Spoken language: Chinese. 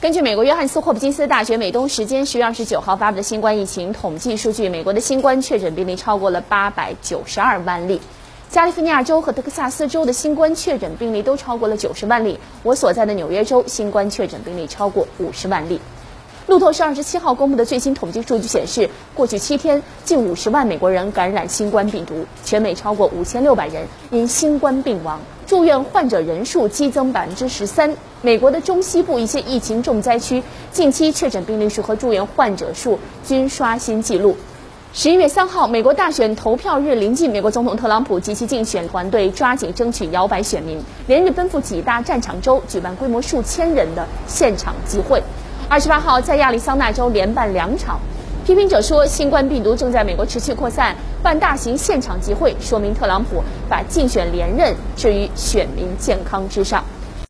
根据美国约翰斯霍普金斯大学美东时间十月二十九号发布的新冠疫情统计数据，美国的新冠确诊病例超过了八百九十二万例。加利福尼亚州和德克萨斯州的新冠确诊病例都超过了九十万例。我所在的纽约州新冠确诊病例超过五十万例。路透社二十七号公布的最新统计数据显示，过去七天近五十万美国人感染新冠病毒，全美超过五千六百人因新冠病亡，住院患者人数激增百分之十三。美国的中西部一些疫情重灾区近期确诊病例数和住院患者数均刷新纪录。十一月三号，美国大选投票日临近，美国总统特朗普及其竞选团队抓紧争取摇摆选民，连日奔赴几大战场州，举办规模数千人的现场集会。二十八号，在亚利桑那州连办两场。批评者说，新冠病毒正在美国持续扩散，办大型现场集会，说明特朗普把竞选连任置于选民健康之上。